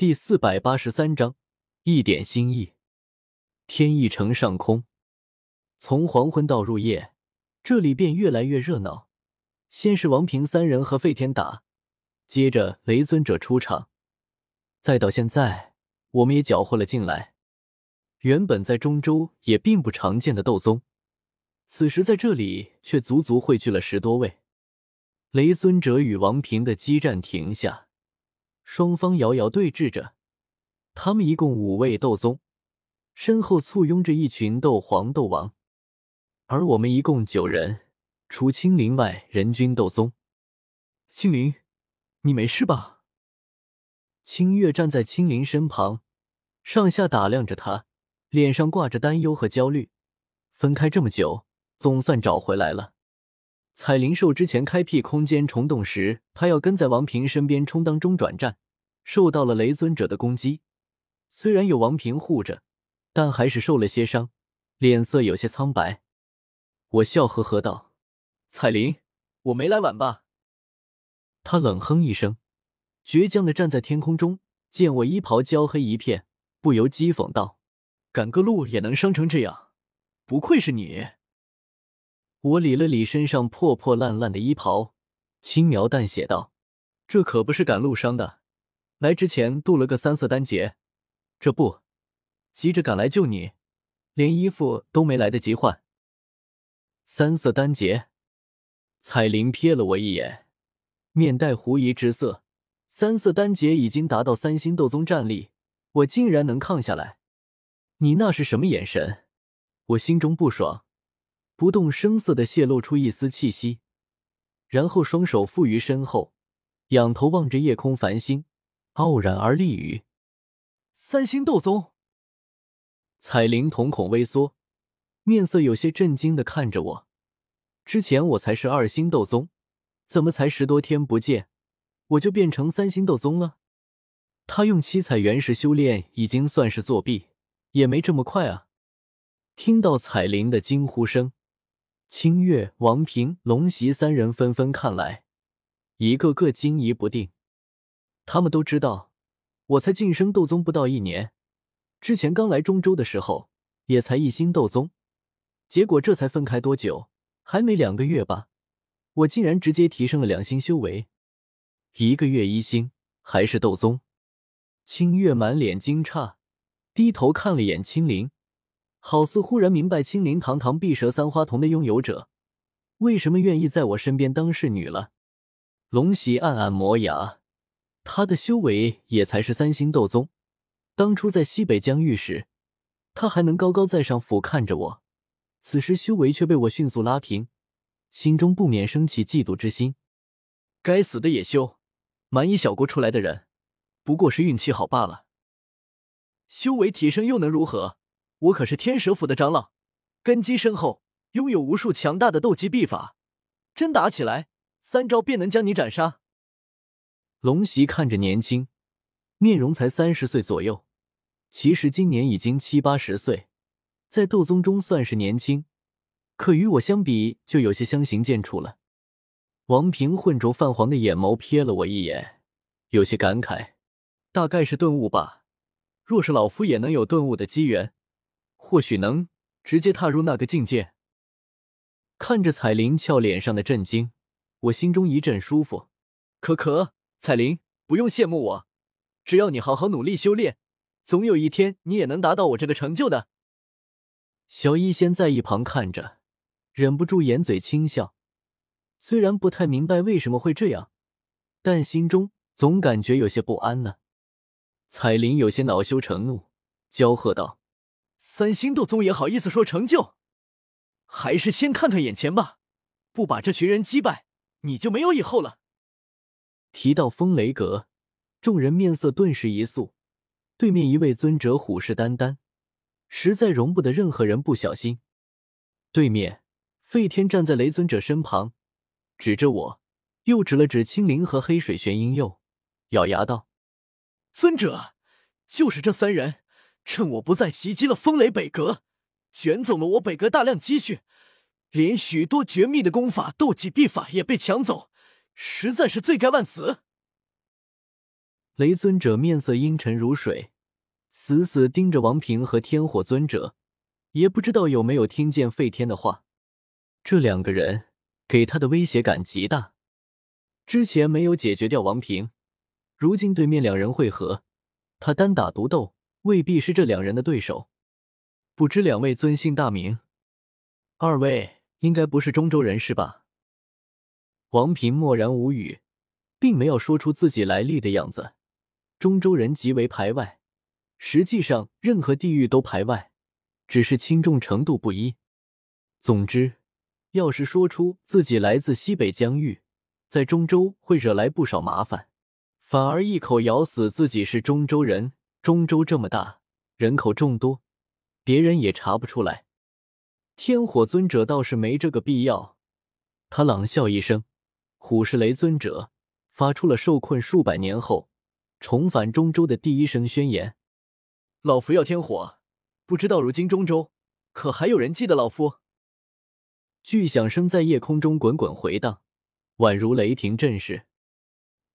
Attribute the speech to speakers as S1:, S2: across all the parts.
S1: 第四百八十三章，一点心意。天翼城上空，从黄昏到入夜，这里便越来越热闹。先是王平三人和费天打，接着雷尊者出场，再到现在，我们也搅和了进来。原本在中州也并不常见的斗宗，此时在这里却足足汇聚了十多位。雷尊者与王平的激战停下。双方遥遥对峙着，他们一共五位斗宗，身后簇拥着一群斗皇、斗王，而我们一共九人，除青灵外，人均斗宗。青灵，你没事吧？清月站在青灵身旁，上下打量着他，脸上挂着担忧和焦虑。分开这么久，总算找回来了。彩灵兽之前开辟空间虫洞时，他要跟在王平身边充当中转站，受到了雷尊者的攻击。虽然有王平护着，但还是受了些伤，脸色有些苍白。我笑呵呵道：“彩灵，我没来晚吧？”他冷哼一声，倔强的站在天空中，见我衣袍焦黑一片，不由讥讽道：“赶个路也能伤成这样，不愧是你。”我理了理身上破破烂烂的衣袍，轻描淡写道：“这可不是赶路伤的，来之前渡了个三色丹劫，这不，急着赶来救你，连衣服都没来得及换。”三色丹劫，彩铃瞥了我一眼，面带狐疑之色。三色丹劫已经达到三星斗宗战力，我竟然能抗下来？你那是什么眼神？我心中不爽。不动声色的泄露出一丝气息，然后双手负于身后，仰头望着夜空繁星，傲然而立于三星斗宗。彩铃瞳孔微缩，面色有些震惊的看着我。之前我才是二星斗宗，怎么才十多天不见，我就变成三星斗宗了？他用七彩原石修炼，已经算是作弊，也没这么快啊！听到彩铃的惊呼声。清月、王平、龙袭三人纷纷看来，一个个惊疑不定。他们都知道，我才晋升斗宗不到一年，之前刚来中州的时候也才一星斗宗，结果这才分开多久，还没两个月吧，我竟然直接提升了两星修为，一个月一星，还是斗宗。清月满脸惊诧，低头看了眼青灵。好似忽然明白青灵堂堂碧蛇三花瞳的拥有者，为什么愿意在我身边当侍女了。龙喜暗暗磨牙，他的修为也才是三星斗宗。当初在西北疆域时，他还能高高在上俯瞰着我，此时修为却被我迅速拉平，心中不免升起嫉妒之心。该死的野修，蛮夷小国出来的人，不过是运气好罢了。修为提升又能如何？我可是天蛇府的长老，根基深厚，拥有无数强大的斗技秘法，真打起来，三招便能将你斩杀。龙袭看着年轻，面容才三十岁左右，其实今年已经七八十岁，在斗宗中算是年轻，可与我相比就有些相形见绌了。王平混浊泛黄的眼眸瞥了我一眼，有些感慨，大概是顿悟吧。若是老夫也能有顿悟的机缘。或许能直接踏入那个境界。看着彩铃俏脸上的震惊，我心中一阵舒服。可可，彩铃，不用羡慕我，只要你好好努力修炼，总有一天你也能达到我这个成就的。小医仙在一旁看着，忍不住掩嘴轻笑。虽然不太明白为什么会这样，但心中总感觉有些不安呢。彩铃有些恼羞成怒，娇喝道。三星斗宗也好意思说成就，还是先看看眼前吧。不把这群人击败，你就没有以后了。提到风雷阁，众人面色顿时一肃。对面一位尊者虎视眈眈，实在容不得任何人不小心。对面，费天站在雷尊者身旁，指着我，又指了指青灵和黑水玄婴佑，咬牙道：“尊者，就是这三人。”趁我不在，袭击了风雷北阁，卷走了我北阁大量积蓄，连许多绝密的功法、斗技、秘法也被抢走，实在是罪该万死。雷尊者面色阴沉如水，死死盯着王平和天火尊者，也不知道有没有听见费天的话。这两个人给他的威胁感极大。之前没有解决掉王平，如今对面两人会合，他单打独斗未必是这两人的对手。不知两位尊姓大名？二位应该不是中州人是吧？王平默然无语，并没有说出自己来历的样子。中州人极为排外，实际上任何地域都排外，只是轻重程度不一。总之，要是说出自己来自西北疆域，在中州会惹来不少麻烦，反而一口咬死自己是中州人。中州这么大，人口众多，别人也查不出来。天火尊者倒是没这个必要，他冷笑一声，虎视雷尊者发出了受困数百年后。重返中州的第一声宣言：“老夫要天火，不知道如今中州可还有人记得老夫？”巨响声在夜空中滚滚回荡，宛如雷霆震世。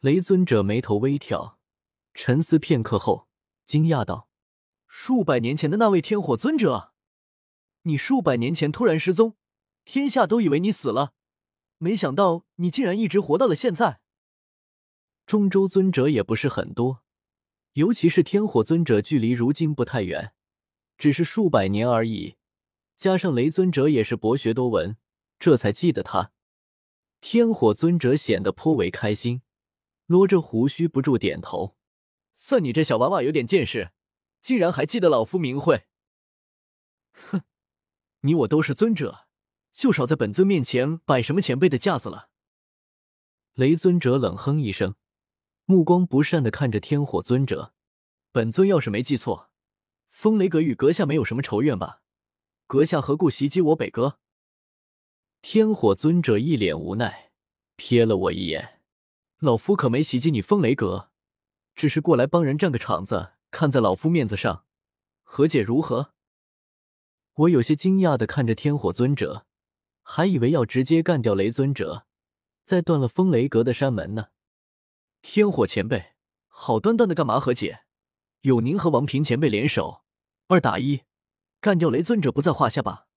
S1: 雷尊者眉头微挑，沉思片刻后，惊讶道：“数百年前的那位天火尊者，你数百年前突然失踪，天下都以为你死了，没想到你竟然一直活到了现在。”中州尊者也不是很多，尤其是天火尊者，距离如今不太远，只是数百年而已。加上雷尊者也是博学多闻，这才记得他。天火尊者显得颇为开心，捋着胡须不住点头：“算你这小娃娃有点见识，竟然还记得老夫名讳。”哼，你我都是尊者，就少在本尊面前摆什么前辈的架子了。雷尊者冷哼一声。目光不善的看着天火尊者，本尊要是没记错，风雷阁与阁下没有什么仇怨吧？阁下何故袭击我北阁？天火尊者一脸无奈，瞥了我一眼，老夫可没袭击你风雷阁，只是过来帮人占个场子，看在老夫面子上，和解如何？我有些惊讶的看着天火尊者，还以为要直接干掉雷尊者，再断了风雷阁的山门呢。天火前辈，好端端的干嘛和解？有您和王平前辈联手，二打一，干掉雷尊者不在话下吧？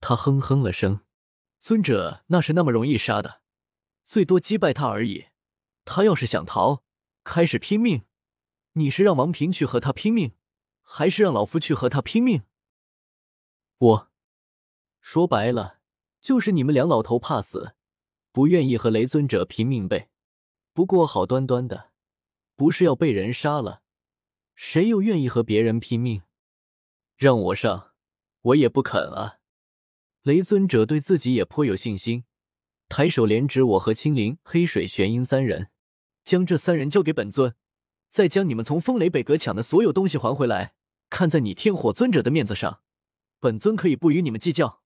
S1: 他哼哼了声，尊者那是那么容易杀的，最多击败他而已。他要是想逃，开始拼命，你是让王平去和他拼命，还是让老夫去和他拼命？我说白了，就是你们两老头怕死，不愿意和雷尊者拼命呗。不过好端端的，不是要被人杀了，谁又愿意和别人拼命？让我上，我也不肯啊！雷尊者对自己也颇有信心，抬手连指我和青灵、黑水、玄阴三人，将这三人交给本尊，再将你们从风雷北阁抢的所有东西还回来。看在你天火尊者的面子上，本尊可以不与你们计较。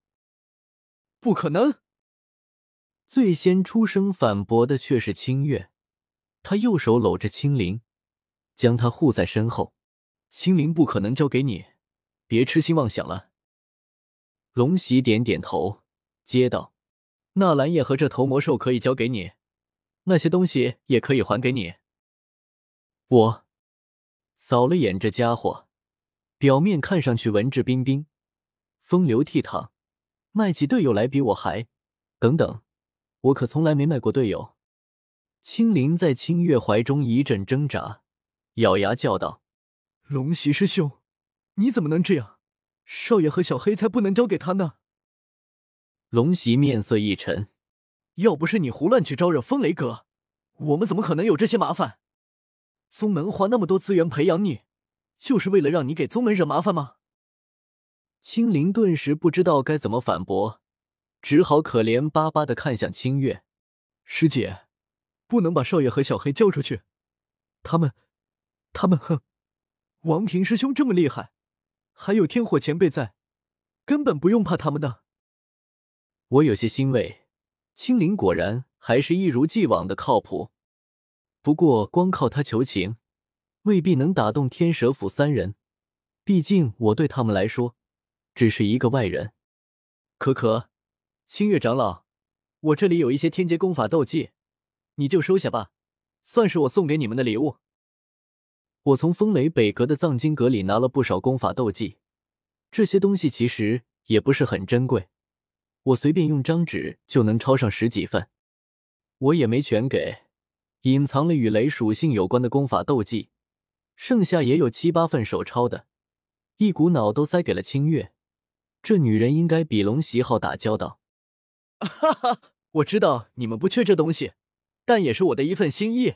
S1: 不可能！最先出声反驳的却是清月。他右手搂着青灵，将他护在身后。青灵不可能交给你，别痴心妄想了。龙喜点点头，接道：“纳兰叶和这头魔兽可以交给你，那些东西也可以还给你。”我扫了眼这家伙，表面看上去文质彬彬、风流倜傥，卖起队友来比我还……等等，我可从来没卖过队友。青灵在清月怀中一阵挣扎，咬牙叫道：“龙袭师兄，你怎么能这样？少爷和小黑才不能交给他呢！”龙袭面色一沉：“要不是你胡乱去招惹风雷阁，我们怎么可能有这些麻烦？宗门花那么多资源培养你，就是为了让你给宗门惹麻烦吗？”青灵顿时不知道该怎么反驳，只好可怜巴巴的看向清月师姐。不能把少爷和小黑交出去，他们，他们，哼！王平师兄这么厉害，还有天火前辈在，根本不用怕他们的。我有些欣慰，青灵果然还是一如既往的靠谱。不过光靠他求情，未必能打动天蛇府三人，毕竟我对他们来说，只是一个外人。可可，清月长老，我这里有一些天阶功法斗技。你就收下吧，算是我送给你们的礼物。我从风雷北阁的藏经阁里拿了不少功法斗技，这些东西其实也不是很珍贵，我随便用张纸就能抄上十几份。我也没全给，隐藏了与雷属性有关的功法斗技，剩下也有七八份手抄的，一股脑都塞给了清月。这女人应该比龙喜好打交道。
S2: 哈哈，我知道你们不缺这东西，但也是我的一份心意。